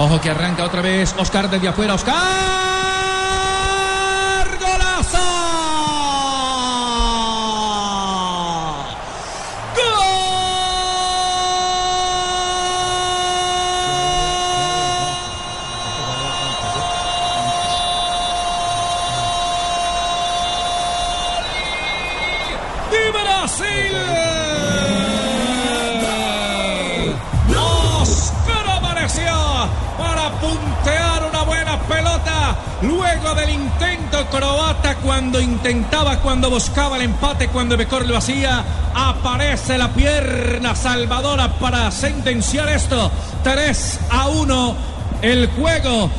Ojo que arranca otra vez Oscar desde afuera. Oscar. ¡Golazo! Para puntear una buena pelota luego del intento croata cuando intentaba, cuando buscaba el empate, cuando Becor lo hacía, aparece la pierna salvadora para sentenciar esto. 3 a 1 el juego